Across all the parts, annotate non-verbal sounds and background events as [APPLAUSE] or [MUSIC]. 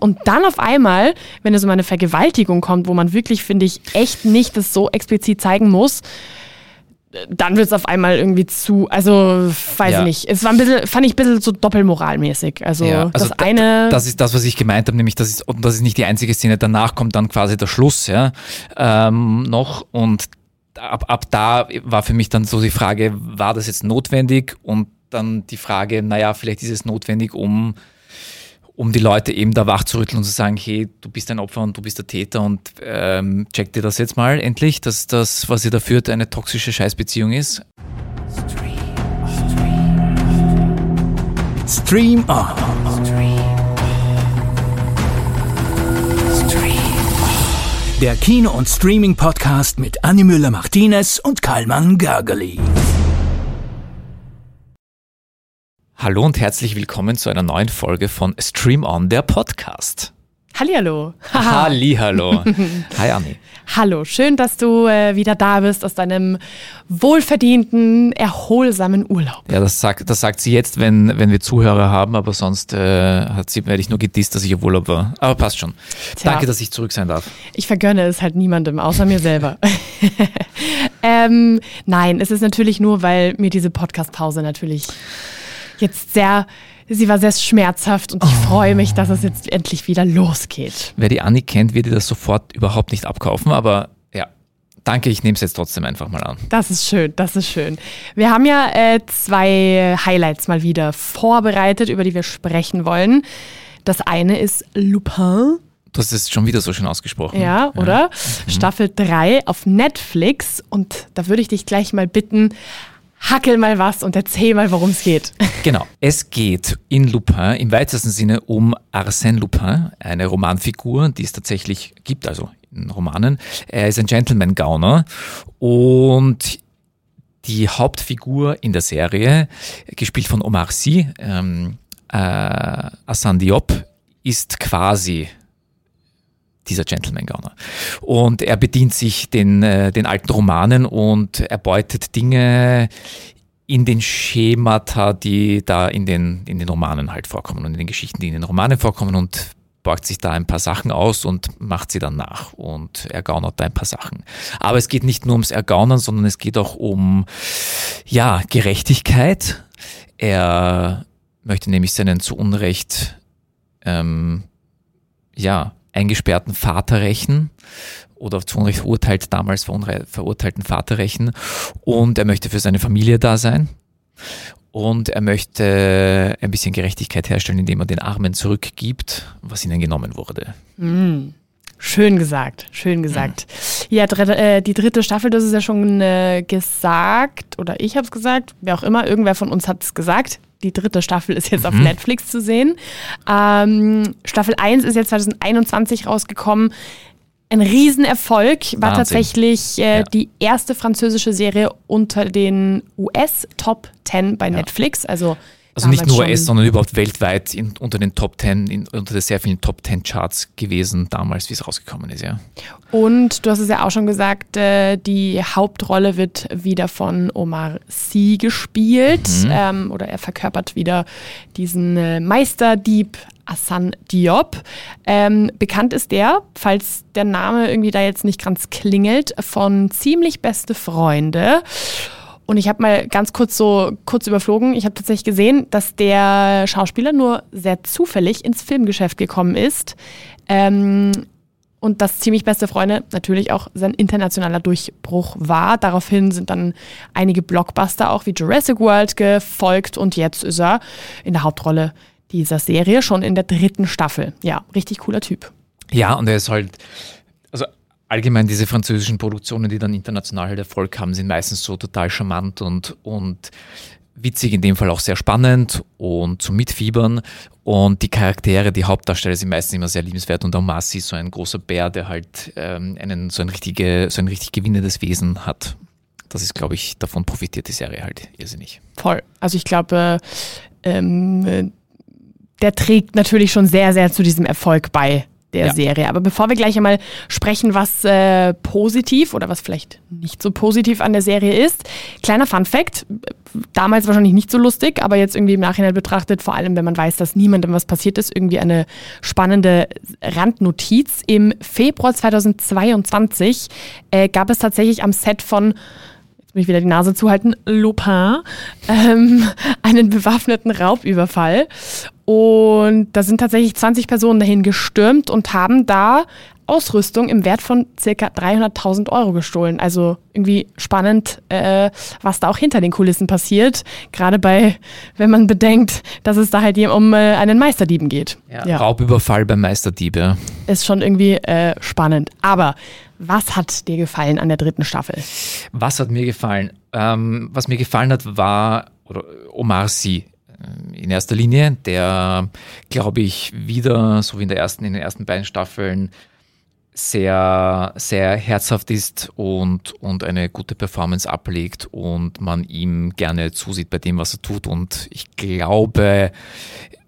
Und dann auf einmal, wenn es um eine Vergewaltigung kommt, wo man wirklich, finde ich, echt nicht das so explizit zeigen muss, dann wird es auf einmal irgendwie zu, also weiß Ja. ich nicht. Es war ein bisschen, fand ich ein bisschen so doppelmoralmäßig. Also, Ja, also das da- eine. Das ist das, was ich gemeint habe, nämlich das ist, und das ist nicht die einzige Szene. Danach kommt dann quasi der Schluss, ja, ähm, noch. Und ab, ab da war für mich dann so die Frage, war das jetzt notwendig? Und dann die Frage, naja, vielleicht ist es notwendig, um, um die Leute eben da wach zu rütteln und zu sagen, hey, du bist ein Opfer und du bist der Täter und ähm, check dir das jetzt mal endlich, dass das, was ihr da führt, eine toxische Scheißbeziehung ist. Stream On. Der Kino- und Streaming-Podcast mit Annie Müller-Martinez und Karlmann Gergely. Hallo und herzlich willkommen zu einer neuen Folge von Stream On, der Podcast. Hallihallo. [LAUGHS] Hallihallo. [LAUGHS] Hi Anni. Hallo, schön, dass du äh, wieder da bist aus deinem wohlverdienten, erholsamen Urlaub. Ja, das sagt, das sagt sie jetzt, wenn, wenn wir Zuhörer haben, aber sonst äh, hat sie, werde ich nur gedisst, dass ich auf Urlaub war. Aber passt schon. Tja. Danke, dass ich zurück sein darf. Ich vergönne es halt niemandem, außer mir selber. [LAUGHS] ähm, nein, es ist natürlich nur, weil mir diese Podcast-Pause natürlich jetzt sehr, sie war sehr schmerzhaft und ich freue mich, dass es jetzt endlich wieder losgeht. Wer die Anni kennt, wird ihr das sofort überhaupt nicht abkaufen, aber ja, danke, ich nehme es jetzt trotzdem einfach mal an. Das ist schön, das ist schön. Wir haben ja äh, zwei Highlights mal wieder vorbereitet, über die wir sprechen wollen. Das eine ist Lupin, Du hast es schon wieder so schön ausgesprochen. ja, oder? Staffel 3 auf Netflix. Und da würde ich dich gleich mal bitten, hackel mal was und erzähl mal, worum es geht. [LAUGHS] Genau. Es geht in Lupin im weitesten Sinne um Arsène Lupin, eine Romanfigur, die es tatsächlich gibt, also in Romanen. Er ist ein Gentleman-Gauner und die Hauptfigur in der Serie, gespielt von Omar Sy, ähm, äh, Hassan Diop, ist quasi dieser Gentleman-Gauner. Und er bedient sich den, äh, den alten Romanen und erbeutet Dinge in den Schemata, die da in den, in den Romanen halt vorkommen und in den Geschichten, die in den Romanen vorkommen und borgt sich da ein paar Sachen aus und macht sie dann nach und ergaunert da ein paar Sachen. Aber es geht nicht nur ums Ergaunern, sondern es geht auch um, ja, Gerechtigkeit. Er möchte nämlich seinen zu Unrecht, ähm, ja, eingesperrten Vater rächen oder zu Unrecht verurteilt, damals verurteilten Vater rächen. Und er möchte für seine Familie da sein. Und er möchte ein bisschen Gerechtigkeit herstellen, indem er den Armen zurückgibt, was ihnen genommen wurde. Schön gesagt, schön gesagt. Ja, dritte, äh, die dritte Staffel, das ist ja schon äh, gesagt, oder ich habe es gesagt, wer auch immer, irgendwer von uns hat es gesagt. Die dritte Staffel ist jetzt auf Netflix zu sehen. Ähm, Staffel 1 ist jetzt 2021 rausgekommen. Ein Riesenerfolg, war Wahnsinn. tatsächlich äh, Ja. die erste französische Serie unter den US Top 10 bei Netflix. Also, Also nicht nur US, sondern überhaupt weltweit in, unter den Top 10, in, unter den sehr vielen Top 10 Charts gewesen, damals, wie es rausgekommen ist, ja. Und du hast es ja auch schon gesagt, äh, die Hauptrolle wird wieder von Omar Sy gespielt. Ähm, oder er verkörpert wieder diesen äh, Meisterdieb Hassan Diop. Ähm, bekannt ist der, falls der Name irgendwie da jetzt nicht ganz klingelt, von ziemlich beste Freunde. Und ich habe mal ganz kurz so kurz überflogen. Ich habe tatsächlich gesehen, dass der Schauspieler nur sehr zufällig ins Filmgeschäft gekommen ist. Ähm, und das ziemlich beste Freunde natürlich auch sein internationaler Durchbruch war. Daraufhin sind dann einige Blockbuster auch wie Jurassic World gefolgt und jetzt ist er in der Hauptrolle dieser Serie schon in der dritten Staffel. Ja, richtig cooler Typ. Ja, und er ist halt, allgemein diese französischen Produktionen, die dann international halt Erfolg haben, sind meistens so total charmant und, und witzig, in dem Fall auch sehr spannend und zum Mitfiebern. Und die Charaktere, die Hauptdarsteller sind meistens immer sehr liebenswert und Sy ist so ein großer Bär, der halt ähm, einen, so, ein richtige, so ein richtig gewinnendes Wesen hat. Das ist, glaube ich, davon profitiert die Serie halt irrsinnig. Voll. Also ich glaube, ähm, äh, der trägt natürlich schon sehr, sehr zu diesem Erfolg bei, der Ja. Serie. Aber bevor wir gleich einmal sprechen, was äh, positiv oder was vielleicht nicht so positiv an der Serie ist, kleiner Fun Fact, damals wahrscheinlich nicht so lustig, aber jetzt irgendwie im Nachhinein betrachtet, vor allem wenn man weiß, dass niemandem was passiert ist, irgendwie eine spannende Randnotiz. Im Februar 2022 äh, gab es tatsächlich am Set von jetzt muss ich wieder die Nase zuhalten, Lupin, ähm, einen bewaffneten Raubüberfall. Und da sind tatsächlich 20 Personen dahin gestürmt und haben da Ausrüstung im Wert von circa 300.000 Euro gestohlen. Also irgendwie spannend, äh, was da auch hinter den Kulissen passiert. Gerade bei, wenn man bedenkt, dass es da halt eben um äh, einen Meisterdieben geht. Raubüberfall beim Meisterdieb, ja. Ist schon irgendwie äh, spannend. Aber was hat dir gefallen an der dritten Staffel? Was hat mir gefallen? Ähm, was mir gefallen hat, war oder Omar Sy in erster Linie, der, glaube ich, wieder, so wie in, der ersten, in den ersten beiden Staffeln, sehr, sehr herzhaft ist und, und eine gute Performance ablegt und man ihm gerne zusieht bei dem, was er tut. Und ich glaube,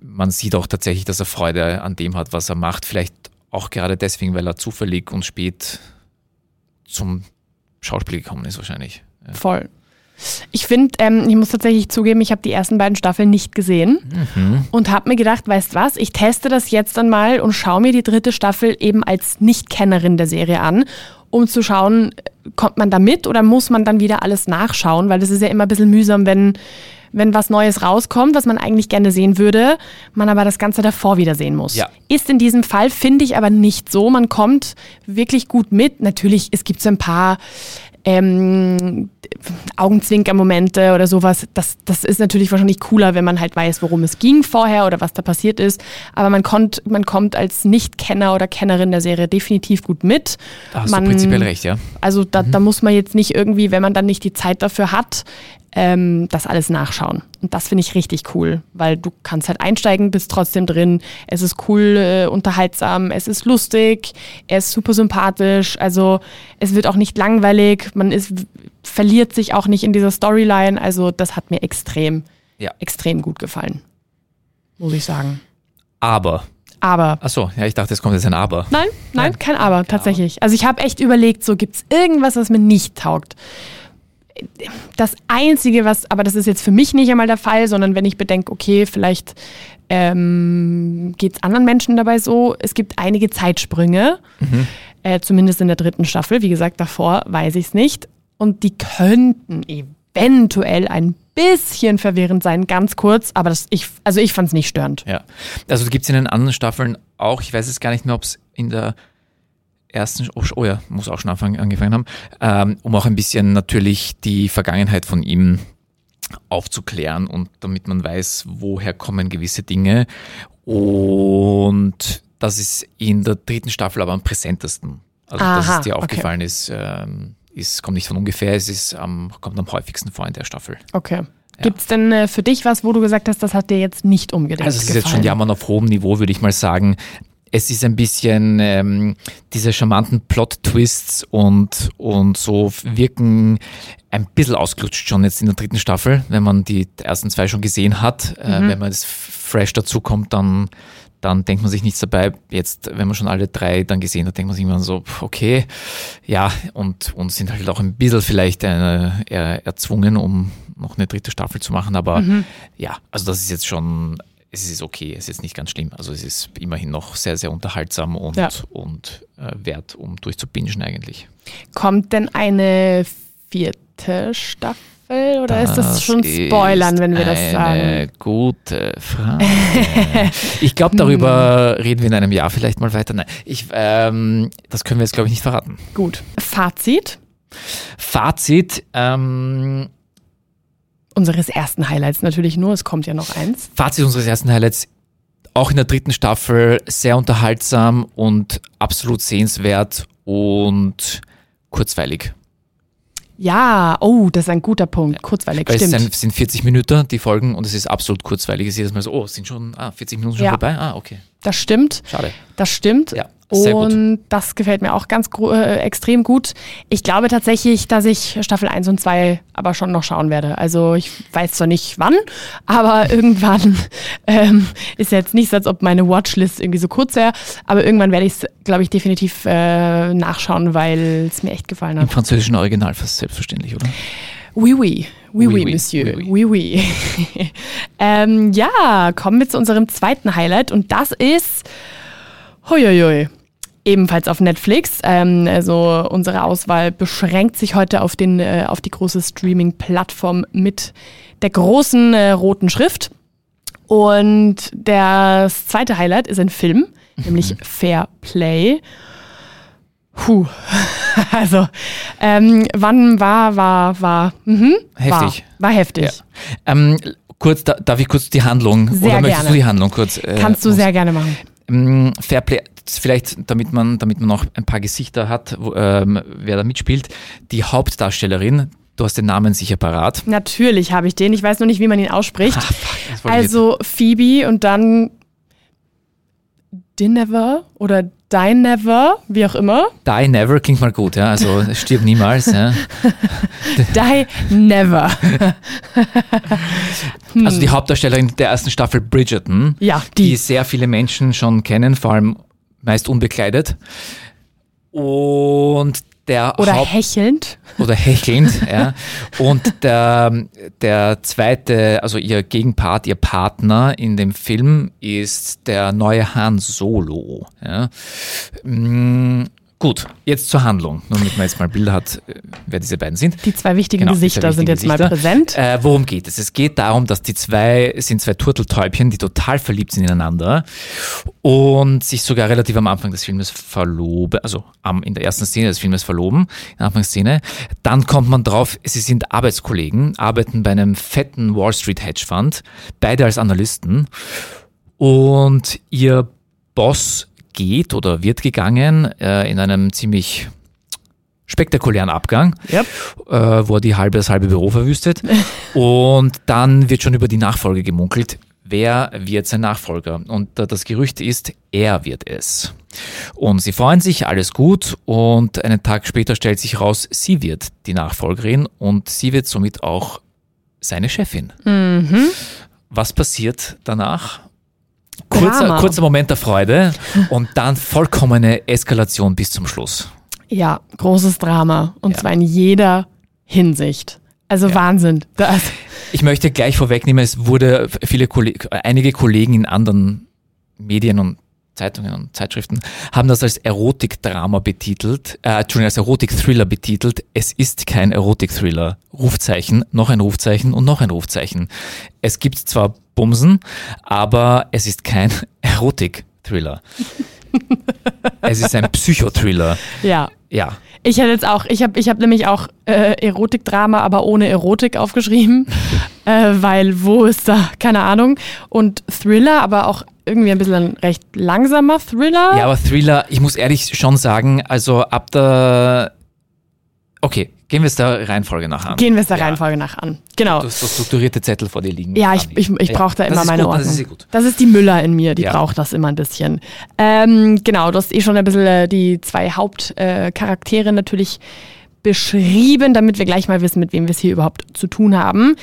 man sieht auch tatsächlich, dass er Freude an dem hat, was er macht. Vielleicht auch gerade deswegen, weil er zufällig und spät zum Schauspiel gekommen ist, wahrscheinlich. Voll. Ich finde, ähm, ich muss tatsächlich zugeben, ich habe die ersten beiden Staffeln nicht gesehen und habe mir gedacht, weißt was, ich teste das jetzt dann mal und schaue mir die dritte Staffel eben als Nicht-Kennerin der Serie an, um zu schauen, kommt man da mit oder muss man dann wieder alles nachschauen, weil das ist ja immer ein bisschen mühsam, wenn, wenn was Neues rauskommt, was man eigentlich gerne sehen würde, man aber das Ganze davor wieder sehen muss. Ja. Ist in diesem Fall, finde ich aber nicht so. Man kommt wirklich gut mit. Natürlich, es gibt so ein paar ähm, Augenzwinker-Momente oder sowas. Das, das ist natürlich wahrscheinlich cooler, wenn man halt weiß, worum es ging vorher oder was da passiert ist. Aber man, konnt, man kommt als Nicht-Kenner oder Kennerin der Serie definitiv gut mit. Da hast man, du prinzipiell recht, ja. Also da, da muss man jetzt nicht irgendwie, wenn man dann nicht die Zeit dafür hat, ähm, das alles nachschauen. Und das finde ich richtig cool, weil du kannst halt einsteigen, bist trotzdem drin. Es ist cool, äh, unterhaltsam, es ist lustig, er ist super sympathisch. Also es wird auch nicht langweilig, man ist, verliert sich auch nicht in dieser Storyline. Also das hat mir extrem, Ja. extrem gut gefallen, muss ich sagen. Aber, Aber achso, ja, ich dachte, es kommt jetzt ein Aber. Nein, nein, kein Aber, tatsächlich. Also ich habe echt überlegt, so gibt es irgendwas, was mir nicht taugt. Das Einzige, was, aber das ist jetzt für mich nicht einmal der Fall, sondern wenn ich bedenke, okay, vielleicht ähm, geht es anderen Menschen dabei so, es gibt einige Zeitsprünge, äh, zumindest in der dritten Staffel. Wie gesagt, davor weiß ich es nicht. Und die könnten eventuell ein bisschen verwirrend sein, ganz kurz, aber das, ich, also ich fand es nicht störend. Ja. Also gibt es in den anderen Staffeln auch, ich weiß jetzt gar nicht mehr, ob es in der ersten, oh, oh ja, muss auch schon anfangen, angefangen haben, ähm, um auch ein bisschen natürlich die Vergangenheit von ihm aufzuklären und damit man weiß, woher kommen gewisse Dinge. Und das ist in der dritten Staffel aber am präsentesten. Also, dass Aha, es dir okay. aufgefallen ist, ähm, ist, kommt nicht von ungefähr, es ist, am kommt am häufigsten vor in der Staffel. Okay. Gibt es denn äh, für dich was, wo du gesagt hast, das hat dir jetzt nicht unbedingt Also es ist gefallen? jetzt schon Jammern auf hohem Niveau, würde ich mal sagen. Es ist ein bisschen ähm, diese charmanten Plot-Twists und, und so wirken ein bisschen ausgelutscht schon jetzt in der dritten Staffel, wenn man die ersten zwei schon gesehen hat. Äh, wenn man das fresh dazu kommt, dann, dann denkt man sich nichts dabei. Jetzt, wenn man schon alle drei dann gesehen hat, denkt man sich irgendwann so, okay, ja, und, und sind halt auch ein bisschen vielleicht eine, er, erzwungen, um noch eine dritte Staffel zu machen. Aber ja, also das ist jetzt schon, es ist okay, es ist nicht ganz schlimm. Also es ist immerhin noch sehr, sehr unterhaltsam und, Ja. und äh, wert, um durchzubingen eigentlich. Kommt denn eine vierte Staffel oder ist das schon Spoilern, wenn wir das eine sagen? gute Frage. [LAUGHS] ich glaube, darüber reden wir in einem Jahr vielleicht mal weiter. Nein, ich, ähm, das können wir jetzt, glaube ich, nicht verraten. Gut. Fazit Fazit, ähm, unseres ersten Highlights natürlich nur, es kommt ja noch eins. Fazit unseres ersten Highlights, auch in der dritten Staffel sehr unterhaltsam und absolut sehenswert und kurzweilig. Ja, oh, das ist ein guter Punkt. Kurzweilig, Weil es stimmt. sind, sind 40 Minuten, die Folgen, und es ist absolut kurzweilig. Es ist jedes Mal so, oh, es sind schon ah, 40 Minuten schon Ja. vorbei? Ah, okay. Das stimmt. Schade. Das stimmt. Ja. Sehr gut. Und das gefällt mir auch ganz äh, extrem gut. Ich glaube tatsächlich, dass ich Staffel 1 und 2 aber schon noch schauen werde. Also ich weiß zwar nicht wann, aber [LAUGHS] irgendwann ähm, ist jetzt nicht so, als ob meine Watchlist irgendwie so kurz wäre. Aber irgendwann werde ich es, glaube ich, definitiv äh, nachschauen, weil es mir echt gefallen Im hat. französischen Original fast selbstverständlich, oder? Oui, oui. Oui, oui, Oui, oui. Monsieur. Oui, Oui, oui. [LAUGHS] ähm, ja, kommen wir zu unserem zweiten Highlight und das ist Huiuiui. Ebenfalls auf Netflix. Ähm, also unsere Auswahl beschränkt sich heute auf, den, äh, auf die große Streaming-Plattform mit der großen äh, roten Schrift. Und das zweite Highlight ist ein Film, nämlich Fair Play. Puh. [LAUGHS] Also, ähm, wann war, war, war, mhm, Heftig. War, war heftig. Ja. Ähm, kurz, da, darf ich kurz die Handlung, Sehr oder möchtest gerne. du die Handlung kurz? Äh, Kannst du sehr gerne machen. Ähm, Fairplay, vielleicht, damit man, damit man noch ein paar Gesichter hat, wo, ähm, wer da mitspielt. Die Hauptdarstellerin, du hast den Namen sicher parat. Natürlich habe ich den. Ich weiß nur nicht, wie man ihn ausspricht. Ah, fuck, also Phoebe und dann Dinever oder Dinever, wie auch immer. Die Never klingt mal gut, ja. Also stirb niemals. Ja. [LAUGHS] Die Never. [LAUGHS] Also die Hauptdarstellerin der ersten Staffel Bridgerton, Ja, die die. sehr viele Menschen schon kennen, vor allem meist unbekleidet. Und der Oder Haupt hechelnd. oder hechelnd, ja. Und der, der zweite, also ihr Gegenpart, ihr Partner in dem Film ist der neue Han Solo. Ja. Gut, jetzt zur Handlung, nur damit man jetzt mal Bilder hat, äh, wer diese beiden sind. Die zwei wichtigen Genau, Gesichter diese sind jetzt wichtigen mal Gesichter. präsent. Äh, worum geht es? Es geht darum, dass die zwei sind zwei Turteltäubchen, die total verliebt sind ineinander und sich sogar relativ am Anfang des Filmes verloben, also am, in der ersten Szene des Filmes verloben, in der Anfangsszene. Dann kommt man drauf, sie sind Arbeitskollegen, arbeiten bei einem fetten Wall Street Hedge Fund, beide als Analysten und ihr Boss geht oder wird gegangen äh, in einem ziemlich spektakulären Abgang Yep. äh, wo er die halbe, das halbe Büro verwüstet. [LAUGHS] Und dann wird schon über die Nachfolge gemunkelt. Wer wird sein Nachfolger? Und äh, das Gerücht ist, er wird es. Und sie freuen sich, alles gut. Und einen Tag später stellt sich raus, sie wird die Nachfolgerin und sie wird somit auch seine Chefin. Mhm. Was passiert danach? Kurzer, kurzer Moment der Freude und dann vollkommene Eskalation bis zum Schluss. Ja, großes Drama. Und Ja. zwar in jeder Hinsicht. Also Ja. Wahnsinn. Das, Ich möchte gleich vorwegnehmen, es wurde viele Kolleg einige Kollegen in anderen Medien und Zeitungen und Zeitschriften haben das als Erotikdrama betitelt, äh, Entschuldigung, als Erotik-Thriller betitelt. Es ist kein Erotik-Thriller. Rufzeichen, noch ein Rufzeichen und noch ein Rufzeichen. Es gibt zwar Bumsen, aber es ist kein [LAUGHS] Erotik-Thriller. es ist ein Psychothriller. ja. Ja. Ich hätte jetzt auch, ich habe ich hab nämlich auch äh, Erotikdrama, aber ohne Erotik aufgeschrieben, [LAUGHS] äh, weil wo ist da, keine Ahnung. Und Thriller, aber auch irgendwie ein bisschen ein recht langsamer Thriller. Ja, aber Thriller, ich muss ehrlich schon sagen, also ab der. Okay, gehen wir es der Reihenfolge nach an. Gehen wir es der Ja. Reihenfolge nach an. Genau. Du hast so strukturierte Zettel vor dir liegen. Ja, ich, ich, ich Ja, brauche da das immer ist meine gut, Ordnung. Das ist gut. Das ist die Müller in mir, die Ja. braucht das immer ein bisschen. Ähm, genau, du hast eh schon ein bisschen äh, die zwei Hauptcharaktere äh, natürlich beschrieben, damit wir gleich mal wissen, mit wem wir es hier überhaupt zu tun haben.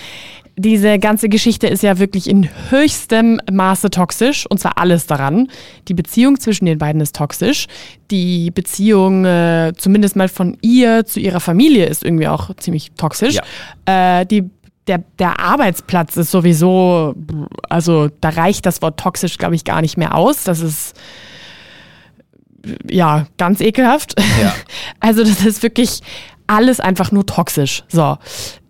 Diese ganze Geschichte ist ja wirklich in höchstem Maße toxisch und zwar alles daran. Die Beziehung zwischen den beiden ist toxisch. Die Beziehung, äh, zumindest mal von ihr zu ihrer Familie, ist irgendwie auch ziemlich toxisch. Äh, die der, der Arbeitsplatz ist sowieso, also da reicht das Wort toxisch, glaube ich, gar nicht mehr aus. Das ist ja ganz ekelhaft. Ja. [LAUGHS] Also das ist wirklich alles einfach nur toxisch. So.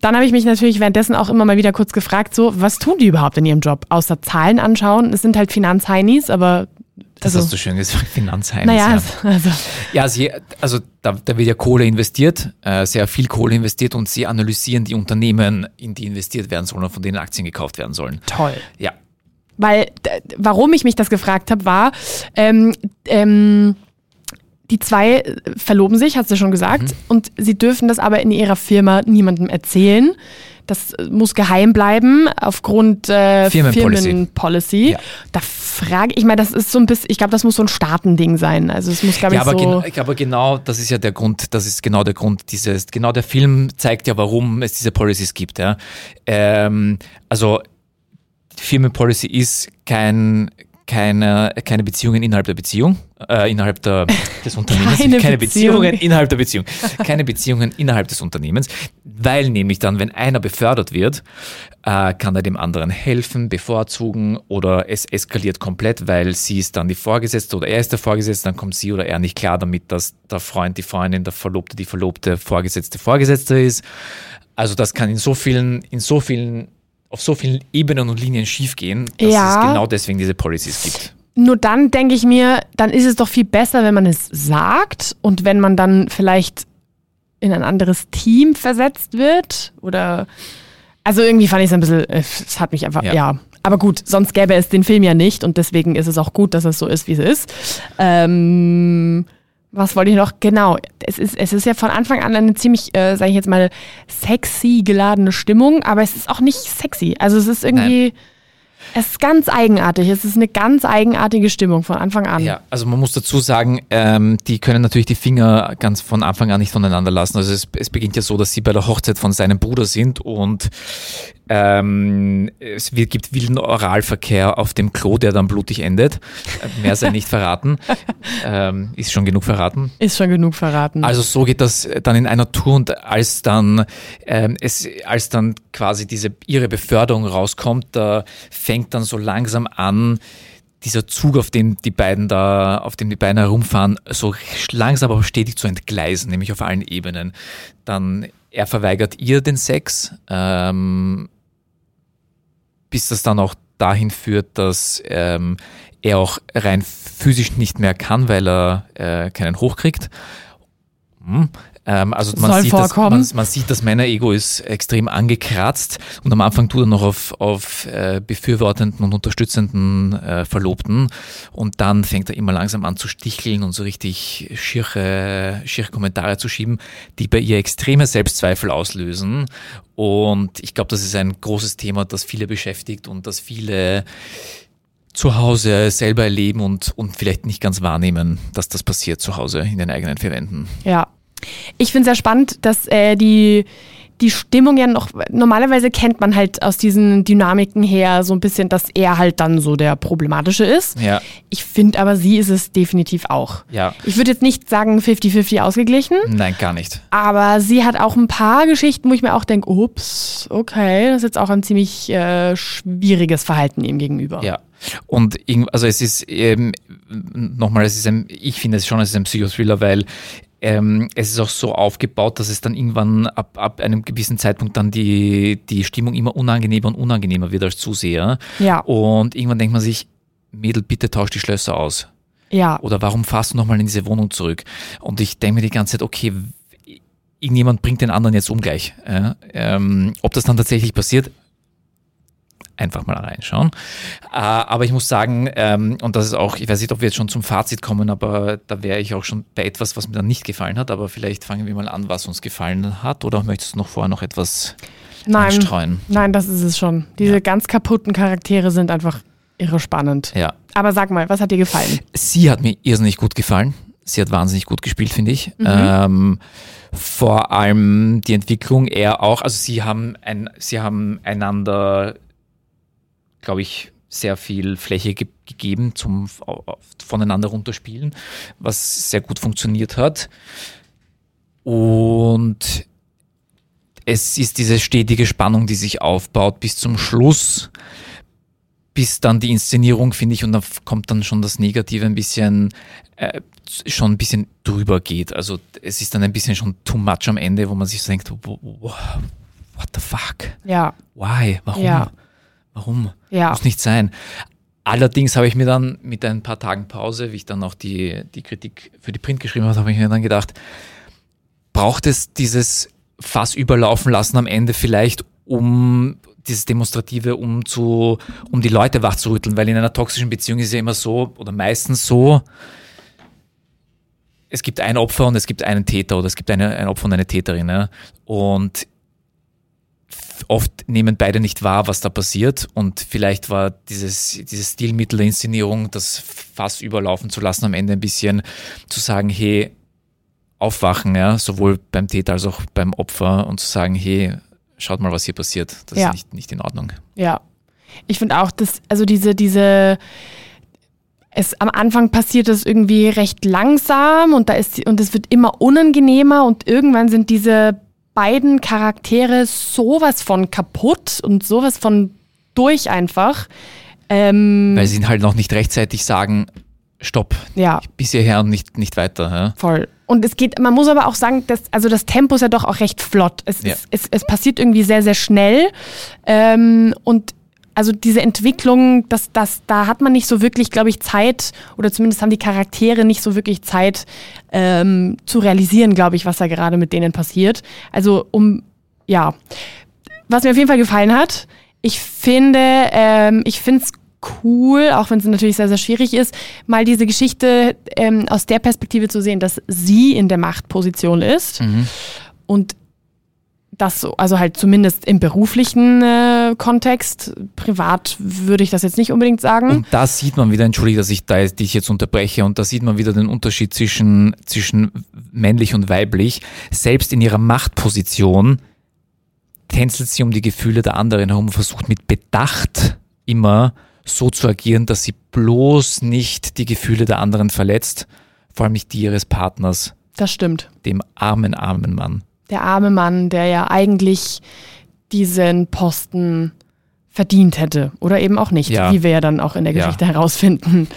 Dann habe ich mich natürlich währenddessen auch immer mal wieder kurz gefragt, so, was tun die überhaupt in ihrem Job? Außer Zahlen anschauen. Es sind halt Finanzheinis, aber Das also, hast du schön gesagt, [LAUGHS] Finanzheinis. naja, ja. [LAUGHS] also, Ja, sie, also da, da wird ja Kohle investiert, äh, sehr viel Kohle investiert und sie analysieren die Unternehmen, in die investiert werden sollen und von denen Aktien gekauft werden sollen. toll. Ja. Weil, warum ich mich das gefragt habe, war, ähm, ähm, die zwei verloben sich, hast du schon gesagt, und sie dürfen das aber in ihrer Firma niemandem erzählen. das muss geheim bleiben aufgrund äh, Firmenpolicy. Firmenpolicy. Ja. Da frage ich mal, das ist so ein bisschen, ich glaube, das muss so ein Staatending sein. Also es muss, glaube Ja, ich, aber, so. gen aber genau, das ist ja der Grund, das ist genau der Grund dieses, genau der Film zeigt ja, warum es diese Policies gibt. Ja. Ähm, also Firmenpolicy ist kein, keine, keine Beziehungen innerhalb der Beziehung, äh, innerhalb der, [LAUGHS] des Unternehmens, Keine keine Beziehung. Beziehungen innerhalb der Beziehung, keine Beziehungen innerhalb des Unternehmens, weil nämlich dann, wenn einer befördert wird, äh, kann er dem anderen helfen, bevorzugen oder es eskaliert komplett, weil sie ist dann die Vorgesetzte oder er ist der Vorgesetzte, dann kommt sie oder er nicht klar damit, dass der Freund, die Freundin, der Verlobte, die Verlobte, Vorgesetzte, Vorgesetzte ist. Also das kann in so vielen, in so vielen, auf so vielen Ebenen und Linien schiefgehen, dass Ja. es genau deswegen diese Policies gibt. Nur dann denke ich mir, dann ist es doch viel besser, wenn man es sagt und wenn man dann vielleicht in ein anderes Team versetzt wird oder also irgendwie fand ich es ein bisschen, äh, es hat mich einfach, Ja. ja. Aber gut, sonst gäbe es den Film ja nicht und deswegen ist es auch gut, dass es so ist, wie es ist. Ähm, was wollte ich noch? Genau, es ist, es ist ja von Anfang an eine ziemlich, äh, sage ich jetzt mal, sexy geladene Stimmung, aber es ist auch nicht sexy. Also es ist irgendwie, es ist ganz eigenartig. Es ist eine ganz eigenartige Stimmung von Anfang an. Ja, also man muss dazu sagen, ähm, die können natürlich die Finger ganz von Anfang an nicht voneinander lassen. Also es, es beginnt ja so, dass sie bei der Hochzeit von seinem Bruder sind und ähm, es wird, gibt wilden Oralverkehr auf dem Klo, der dann blutig endet. Äh, Mehr sei nicht verraten. [LAUGHS] ähm, ist schon genug verraten. Ist schon genug verraten. Also so geht das dann in einer Tour und als dann ähm, es als dann quasi diese ihre Beförderung rauskommt, da fängt dann so langsam an dieser Zug, auf dem die beiden da, auf dem die beiden herumfahren, so langsam aber stetig zu entgleisen, nämlich auf allen Ebenen. Dann er verweigert ihr den Sex, ähm, bis das dann auch dahin führt, dass ähm, er auch rein physisch nicht mehr kann, weil er äh, keinen hochkriegt. Hm. Ähm, also man sieht, dass, man, man sieht, das Männerego ist extrem angekratzt und am Anfang tut er noch auf, auf äh, befürwortenden und unterstützenden äh, Verlobten und dann fängt er immer langsam an zu sticheln und so richtig schiere, schiere Kommentare zu schieben, die bei ihr extreme Selbstzweifel auslösen und ich glaube, das ist ein großes Thema, das viele beschäftigt und das viele zu Hause selber erleben und, und vielleicht nicht ganz wahrnehmen, dass das passiert zu Hause in den eigenen vier Wänden. Ja. Ich finde es sehr spannend, dass äh, die, die Stimmung ja noch, normalerweise kennt man halt aus diesen Dynamiken her so ein bisschen, dass er halt dann so der Problematische ist. Ja, Ich finde aber, sie ist es definitiv auch. ja. Ich würde jetzt nicht sagen 50-50 ausgeglichen, Nein, gar nicht. aber sie hat auch ein paar Geschichten, wo ich mir auch denke, ups, okay, das ist jetzt auch ein ziemlich äh, schwieriges Verhalten ihm gegenüber. Ja. Und also es ist ähm, nochmal, es ist ein, ich finde es schon, es ist ein Psychothriller, weil ähm, es ist auch so aufgebaut, dass es dann irgendwann ab, ab einem gewissen Zeitpunkt dann die, die Stimmung immer unangenehmer und unangenehmer wird als Zuseher. Ja. Und irgendwann denkt man sich, Mädel, bitte tausch die Schlösser aus. Ja. Oder warum fahrst du nochmal in diese Wohnung zurück? Und ich denke mir die ganze Zeit, okay, irgendjemand bringt den anderen jetzt um gleich. Ja? Ähm, ob das dann tatsächlich passiert, einfach mal reinschauen. Äh, aber ich muss sagen, ähm, und das ist auch, ich weiß nicht, ob wir jetzt schon zum Fazit kommen, aber da wäre ich auch schon bei etwas, was mir dann nicht gefallen hat. Aber vielleicht fangen wir mal an, was uns gefallen hat. Oder möchtest du noch vorher noch etwas Nein, einstreuen? nein, das ist es schon. Diese Ja. ganz kaputten Charaktere sind einfach irre spannend. Ja. Aber sag mal, was hat dir gefallen? Sie hat mir irrsinnig gut gefallen. Sie hat wahnsinnig gut gespielt, finde ich. Mhm. Ähm, vor allem die Entwicklung, er auch. Also sie haben ein, sie haben einander, glaube ich, sehr viel Fläche ge gegeben zum voneinander runterspielen, was sehr gut funktioniert hat. Und es ist diese stetige Spannung, die sich aufbaut bis zum Schluss, bis dann die Inszenierung, finde ich, und da kommt dann schon das Negative ein bisschen, äh, schon ein bisschen drüber geht. Also es ist dann ein bisschen schon too much am Ende, wo man sich so denkt, what the fuck? Ja, Why? Warum? Ja. Warum? ja. Muss nicht sein. Allerdings habe ich mir dann mit ein paar Tagen Pause, wie ich dann auch die, die Kritik für die Print geschrieben habe, habe ich mir dann gedacht, braucht es dieses Fass überlaufen lassen am Ende vielleicht, um dieses Demonstrative, um zu, um die Leute wachzurütteln, weil in einer toxischen Beziehung ist ja immer so, oder meistens so, es gibt ein Opfer und es gibt einen Täter oder es gibt eine, ein Opfer und eine Täterin. Ja? Und oft nehmen beide nicht wahr, was da passiert und vielleicht war dieses, dieses Stilmittel der Inszenierung, das Fass überlaufen zu lassen, am Ende ein bisschen zu sagen, hey, aufwachen, ja, sowohl beim Täter als auch beim Opfer und zu sagen, hey, schaut mal, was hier passiert. Das Ja. ist nicht, nicht in Ordnung. Ja. Ich finde auch, dass, also diese, diese, es am Anfang passiert es irgendwie recht langsam und da ist und es wird immer unangenehmer und irgendwann sind diese beiden Charaktere sowas von kaputt und sowas von durch einfach. Ähm, Weil sie halt noch nicht rechtzeitig sagen, stopp, ja. bis hierher und nicht, nicht weiter. Ja? Voll. Und es geht, man muss aber auch sagen, dass, also das Tempo ist ja doch auch recht flott. Es, Ja. es, es, es passiert irgendwie sehr, sehr schnell. Ähm, und also diese Entwicklung, das, das, da hat man nicht so wirklich, glaube ich, Zeit, oder zumindest haben die Charaktere nicht so wirklich Zeit ähm, zu realisieren, glaube ich, was da gerade mit denen passiert. Also um, ja. Was mir auf jeden Fall gefallen hat, ich finde, ähm, ich finde es cool, auch wenn es natürlich sehr, sehr schwierig ist, mal diese Geschichte ähm, aus der Perspektive zu sehen, dass sie in der Machtposition ist und das so, also halt zumindest im beruflichen äh, Kontext, privat würde ich das jetzt nicht unbedingt sagen. Und da sieht man wieder, entschuldige, dass ich da dich jetzt unterbreche, und da sieht man wieder den Unterschied zwischen, zwischen männlich und weiblich. Selbst in ihrer Machtposition tänzelt sie um die Gefühle der anderen herum und versucht mit Bedacht immer so zu agieren, dass sie bloß nicht die Gefühle der anderen verletzt, vor allem nicht die ihres Partners, Das stimmt. dem armen, armen Mann. Der arme Mann, der ja eigentlich diesen Posten verdient hätte oder eben auch nicht, Ja. wie wir ja dann auch in der Ja. Geschichte herausfinden.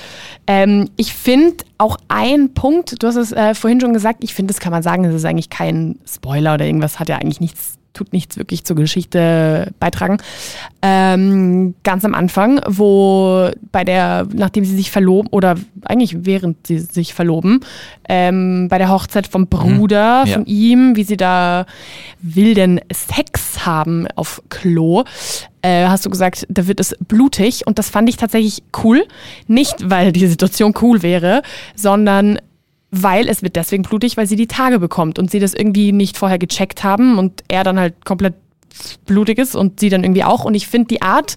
Ähm, ich finde auch ein Punkt, du hast es äh, vorhin schon gesagt, ich finde, das kann man sagen, das ist eigentlich kein Spoiler oder irgendwas, hat ja eigentlich nichts, tut nichts wirklich zur Geschichte beitragen. Ähm, ganz am Anfang, wo bei der, nachdem sie sich verloben, oder eigentlich während sie sich verloben, ähm, bei der Hochzeit vom Bruder, Ja. von ihm, wie sie da wilden Sex haben auf Klo, äh, hast du gesagt, da wird es blutig und das fand ich tatsächlich cool. Nicht, weil die Situation cool wäre, sondern weil es wird deswegen blutig, weil sie die Tage bekommt und sie das irgendwie nicht vorher gecheckt haben und er dann halt komplett blutig ist und sie dann irgendwie auch. Und ich finde die Art,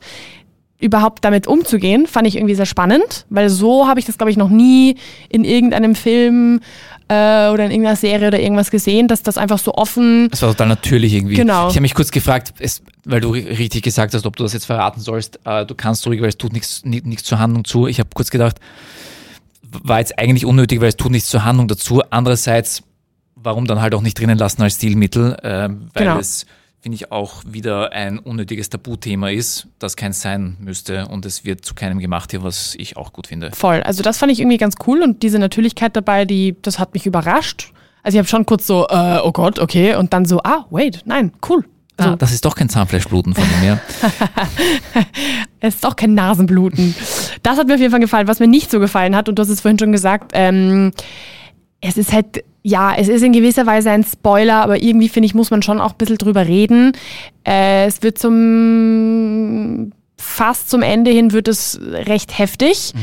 überhaupt damit umzugehen, fand ich irgendwie sehr spannend, weil so habe ich das, glaube ich, noch nie in irgendeinem Film äh, oder in irgendeiner Serie oder irgendwas gesehen, dass das einfach so offen Es war total natürlich irgendwie. Genau. Ich habe mich kurz gefragt, es, weil du ri- richtig gesagt hast, ob du das jetzt verraten sollst. Äh, du kannst ruhig, weil es tut nichts ni- nichts zur Handlung zu. Ich habe kurz gedacht, war jetzt eigentlich unnötig, weil es tut nichts zur Handlung dazu. Andererseits, warum dann halt auch nicht drinnen lassen als Stilmittel, ähm, weil Genau. es, finde ich, auch wieder ein unnötiges Tabuthema ist, das keins sein müsste und es wird zu keinem gemacht hier, was ich auch gut finde. Voll. Also das fand ich irgendwie ganz cool und diese Natürlichkeit dabei, die, das hat mich überrascht. Also ich habe schon kurz so, äh, oh Gott, okay, und dann so, ah, wait, nein, cool. Ah, das ist doch kein Zahnfleischbluten von ja. [LAUGHS] es ist auch kein Nasenbluten. Das hat mir auf jeden Fall gefallen. Was mir nicht so gefallen hat, und du hast es vorhin schon gesagt, ähm, es ist halt, ja, es ist in gewisser Weise ein Spoiler, aber irgendwie finde ich, muss man schon auch ein bisschen drüber reden. Äh, es wird zum, fast zum Ende hin wird es recht heftig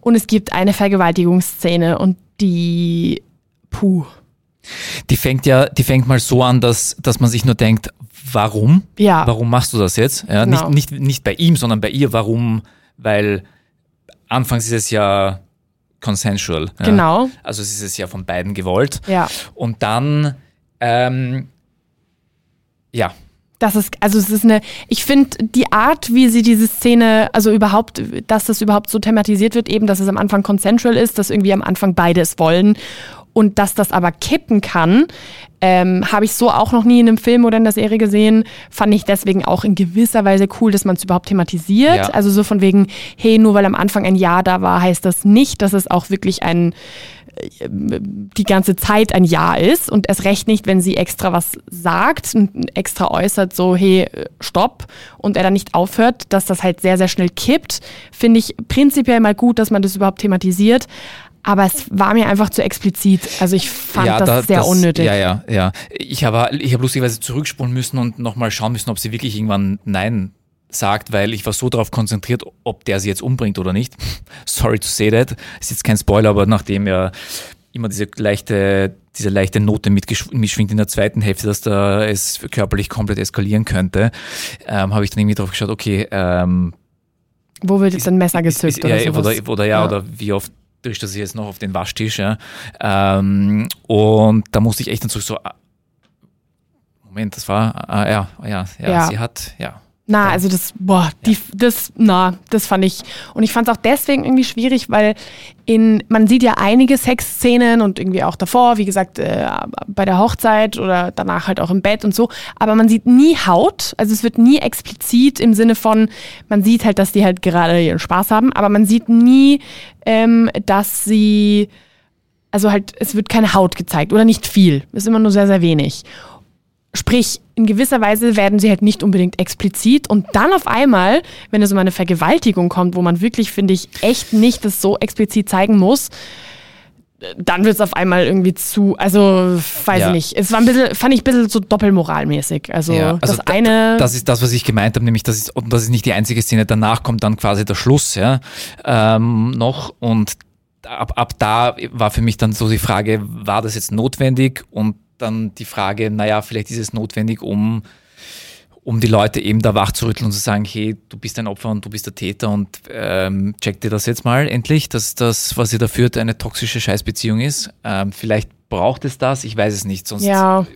und es gibt eine Vergewaltigungsszene und die, puh, Die fängt ja, die fängt mal so an, dass, dass man sich nur denkt, warum? Ja. Warum machst du das jetzt? Ja, Genau. nicht, nicht, nicht bei ihm, sondern bei ihr. Warum? Weil anfangs ist es ja consensual. Ja. Genau. Also es ist es ja von beiden gewollt. ja. Und dann, ähm, ja, Das ist, also es ist eine, ich finde die Art, wie sie diese Szene, also überhaupt, dass das überhaupt so thematisiert wird, eben, dass es am Anfang consensual ist, dass irgendwie am Anfang beide es wollen und dass das aber kippen kann, ähm, habe ich so auch noch nie in einem Film oder in der Serie gesehen, fand ich deswegen auch in gewisser Weise cool, dass man es überhaupt thematisiert. Ja. Also so von wegen, hey, nur weil am Anfang ein Ja da war, heißt das nicht, dass es auch wirklich ein die ganze Zeit ein Ja ist und erst recht nicht, wenn sie extra was sagt und extra äußert, so hey, äh, stopp und er dann nicht aufhört, dass das halt sehr, sehr schnell kippt, finde ich prinzipiell mal gut, dass man das überhaupt thematisiert. Aber es war mir einfach zu explizit. Also ich fand ja, das da- sehr unnötig. Ja, ja, ja. Ich habe ich hab lustigerweise zurückspulen müssen und nochmal schauen müssen, ob sie wirklich irgendwann Nein sagt, weil ich war so darauf konzentriert, ob der sie jetzt umbringt oder nicht. Sorry to say that. Ist jetzt kein Spoiler, aber nachdem ja immer diese leichte diese leichte Note mitschwingt in der zweiten Hälfte, dass da es körperlich komplett eskalieren könnte, ähm, habe ich dann irgendwie drauf geschaut, okay, ähm, wo wird jetzt ein Messer gezückt ist, ist, oder, oder, oder, ja, ja, oder wie oft trischt er sich jetzt noch auf den Waschtisch, ja. Ähm, und da musste ich echt dann so, ah, Moment, das war, ah, ja, ja, ja, ja, sie hat, ja. Na, also das, boah, die, das, na, das fand ich. Und ich fand es auch deswegen irgendwie schwierig, weil in, man sieht ja einige Sexszenen und irgendwie auch davor, wie gesagt, äh, bei der Hochzeit oder danach halt auch im Bett und so. Aber man sieht nie Haut. Also es wird nie explizit im Sinne von, man sieht halt, dass die halt gerade ihren Spaß haben, aber man sieht nie, ähm, dass sie, also halt, es wird keine Haut gezeigt oder nicht viel. Es ist immer nur sehr, sehr wenig. Sprich, in gewisser Weise werden sie halt nicht unbedingt explizit und dann auf einmal, wenn es um eine Vergewaltigung kommt, wo man wirklich, finde ich, echt nicht das so explizit zeigen muss, dann wird es auf einmal irgendwie zu, also weiß ja. ich nicht. Es war ein bisschen, fand ich ein bisschen so doppelmoralmäßig. Also, ja, also das eine. Das ist das, was ich gemeint habe, nämlich das ist, und das ist nicht die einzige Szene. Danach kommt dann quasi der Schluss, ja, ähm, noch und ab, ab da war für mich dann so die Frage, war das jetzt notwendig und dann die Frage, naja, vielleicht ist es notwendig, um, um die Leute eben da wachzurütteln und zu sagen, hey, du bist ein Opfer und du bist der Täter und ähm, check dir das jetzt mal endlich, dass das, was ihr da führt, eine toxische Scheißbeziehung ist. Ähm, vielleicht braucht es das, ich weiß es nicht, sonst, ja.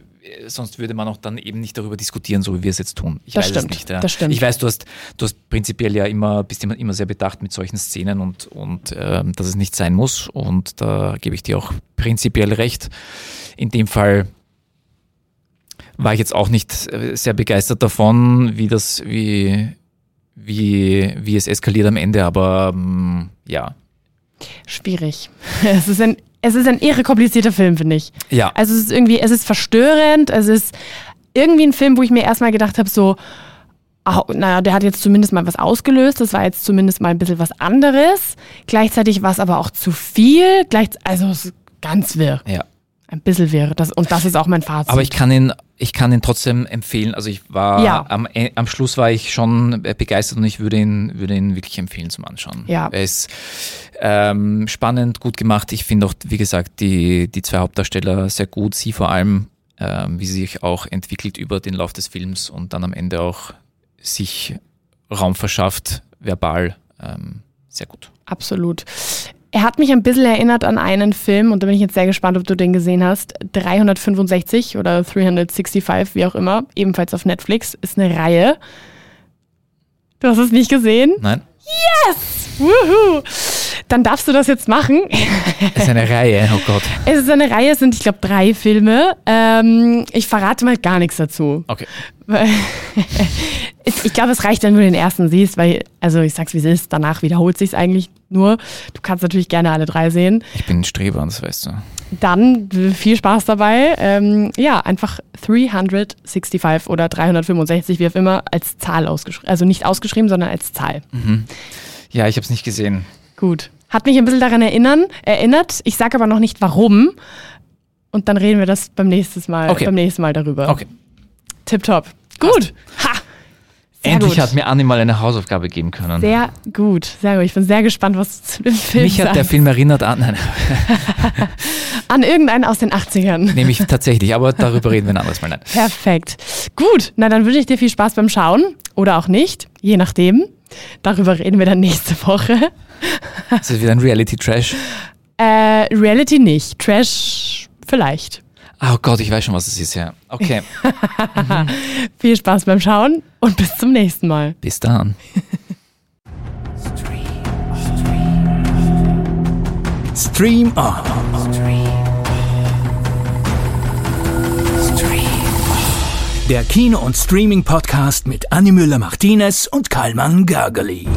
sonst würde man auch dann eben nicht darüber diskutieren, so wie wir es jetzt tun. Ich das weiß stimmt, es nicht. Ja. Das stimmt. Ich weiß, du hast, du hast prinzipiell ja immer, bist immer, immer sehr bedacht mit solchen Szenen und, und ähm, dass es nicht sein muss und da gebe ich dir auch prinzipiell recht. In dem Fall war ich jetzt auch nicht äh, sehr begeistert davon, wie das, wie, wie, wie es eskaliert am Ende, aber ähm, ja. Schwierig. [LAUGHS] Es ist ein, es ist ein irre komplizierter Film, finde ich. Ja. Also es ist irgendwie, es ist verstörend, es ist irgendwie ein Film, wo ich mir erstmal gedacht habe, so, oh, naja, der hat jetzt zumindest mal was ausgelöst, das war jetzt zumindest mal ein bisschen was anderes. Gleichzeitig war es aber auch zu viel, gleich, also es ist ganz wirr. Ja. Ein bisschen wäre das und das ist auch mein Fazit. Aber ich kann ihn, ich kann ihn trotzdem empfehlen. Also ich war ja. am, äh, am Schluss war ich schon begeistert und ich würde ihn, würde ihn wirklich empfehlen zum Anschauen. Ja. Er ist ähm, spannend, gut gemacht. Ich finde auch, wie gesagt, die, die zwei Hauptdarsteller sehr gut. Sie vor allem, ähm, wie sie sich auch entwickelt über den Lauf des Films und dann am Ende auch sich Raum verschafft, verbal. Ähm, sehr gut. Absolut. Er hat mich ein bisschen erinnert an einen Film und da bin ich jetzt sehr gespannt, ob du den gesehen hast. 365 oder 365, wie auch immer, ebenfalls auf Netflix, ist eine Reihe. Du hast es nicht gesehen? Nein. Yes! Woohoo! Dann darfst du das jetzt machen. Es ist eine Reihe, oh Gott. Es ist eine Reihe, es sind, ich glaube, drei Filme. Ähm, ich verrate mal gar nichts dazu. Okay. [LAUGHS] ich glaube, es reicht, wenn du den ersten siehst, weil, also ich sag's wie es ist, danach wiederholt sich's eigentlich nur. Du kannst natürlich gerne alle drei sehen. Ich bin ein Streber, das weißt du. Dann viel Spaß dabei. Ähm, ja, einfach 365 oder 365, wie auch immer, als Zahl ausgeschrieben. Also nicht ausgeschrieben, sondern als Zahl. Mhm. Ja, ich habe es nicht gesehen. Gut. Hat mich ein bisschen daran erinnern, erinnert. Ich sage aber noch nicht warum. Und dann reden wir das beim nächsten Mal, okay. beim nächsten Mal darüber. Okay. Tipptopp. Gut. Ha! Endlich gut. hat mir Anni mal eine Hausaufgabe geben können. Sehr gut, sehr gut. Ich bin sehr gespannt, was du zu dem Film Mich hat sagst. der Film erinnert an. Nein. [LAUGHS] an irgendeinen aus den 80ern. Nämlich tatsächlich, aber darüber reden wir ein anderes Mal. Nein. Perfekt. Gut, na dann wünsche ich dir viel Spaß beim Schauen oder auch nicht, je nachdem. Darüber reden wir dann nächste Woche. Ist das wieder ein Reality-Trash? Äh, Reality nicht. Trash vielleicht. Oh Gott, ich weiß schon, was es ist, ja. Okay. mhm. [LAUGHS] Viel Spaß beim Schauen und bis zum nächsten Mal. Bis dann. Stream On. Der Kino- und Streaming-Podcast mit Annie Müller-Martinez und Karlmann Gergely.